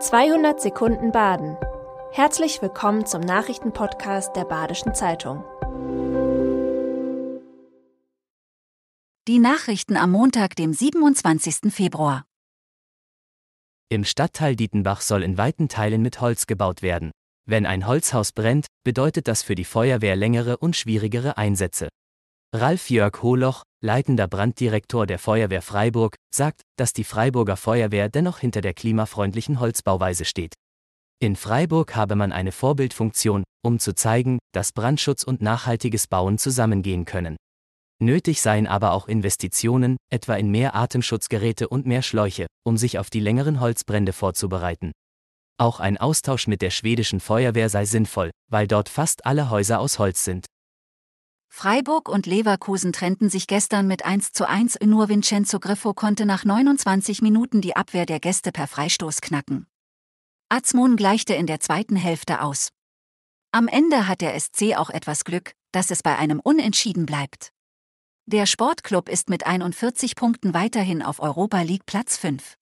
200 Sekunden Baden. Herzlich willkommen zum Nachrichtenpodcast der Badischen Zeitung. Die Nachrichten am Montag, dem 27. Februar. Im Stadtteil Dietenbach soll in weiten Teilen mit Holz gebaut werden. Wenn ein Holzhaus brennt, bedeutet das für die Feuerwehr längere und schwierigere Einsätze. Ralf Jörg Holoch, leitender Branddirektor der Feuerwehr Freiburg, sagt, dass die Freiburger Feuerwehr dennoch hinter der klimafreundlichen Holzbauweise steht. In Freiburg habe man eine Vorbildfunktion, um zu zeigen, dass Brandschutz und nachhaltiges Bauen zusammengehen können. Nötig seien aber auch Investitionen, etwa in mehr Atemschutzgeräte und mehr Schläuche, um sich auf die längeren Holzbrände vorzubereiten. Auch ein Austausch mit der schwedischen Feuerwehr sei sinnvoll, weil dort fast alle Häuser aus Holz sind. Freiburg und Leverkusen trennten sich gestern mit 1 zu 1. Nur Vincenzo Griffo konnte nach 29 Minuten die Abwehr der Gäste per Freistoß knacken. Azmon gleichte in der zweiten Hälfte aus. Am Ende hat der SC auch etwas Glück, dass es bei einem Unentschieden bleibt. Der Sportclub ist mit 41 Punkten weiterhin auf Europa League Platz 5.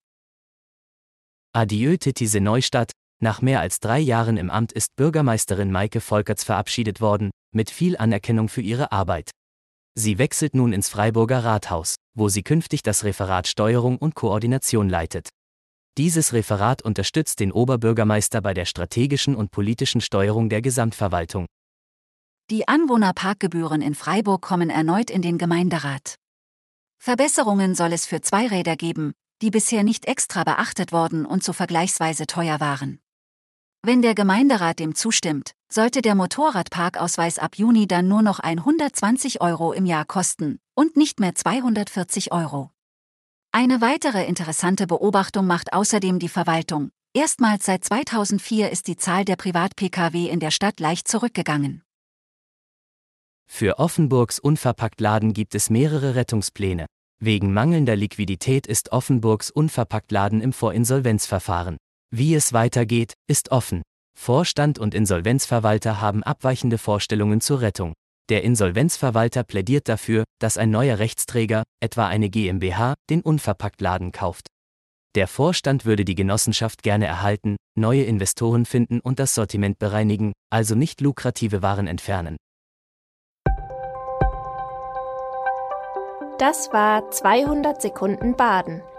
Adieu Titise Neustadt, nach mehr als drei Jahren im Amt ist Bürgermeisterin Maike Volkerts verabschiedet worden, mit viel Anerkennung für ihre Arbeit. Sie wechselt nun ins Freiburger Rathaus, wo sie künftig das Referat Steuerung und Koordination leitet. Dieses Referat unterstützt den Oberbürgermeister bei der strategischen und politischen Steuerung der Gesamtverwaltung. Die Anwohnerparkgebühren in Freiburg kommen erneut in den Gemeinderat. Verbesserungen soll es für Zweiräder geben, die bisher nicht extra beachtet worden und so vergleichsweise teuer waren. Wenn der Gemeinderat dem zustimmt, sollte der Motorradparkausweis ab Juni dann nur noch 120 Euro im Jahr kosten und nicht mehr 240 Euro. Eine weitere interessante Beobachtung macht außerdem die Verwaltung. Erstmals seit 2004 ist die Zahl der Privat-Pkw in der Stadt leicht zurückgegangen. Für Offenburgs Unverpacktladen gibt es mehrere Rettungspläne. Wegen mangelnder Liquidität ist Offenburgs Unverpacktladen im Vorinsolvenzverfahren. Wie es weitergeht, ist offen. Vorstand und Insolvenzverwalter haben abweichende Vorstellungen zur Rettung. Der Insolvenzverwalter plädiert dafür, dass ein neuer Rechtsträger, etwa eine GmbH, den Unverpacktladen kauft. Der Vorstand würde die Genossenschaft gerne erhalten, neue Investoren finden und das Sortiment bereinigen, also nicht lukrative Waren entfernen. Das war 200 Sekunden Baden.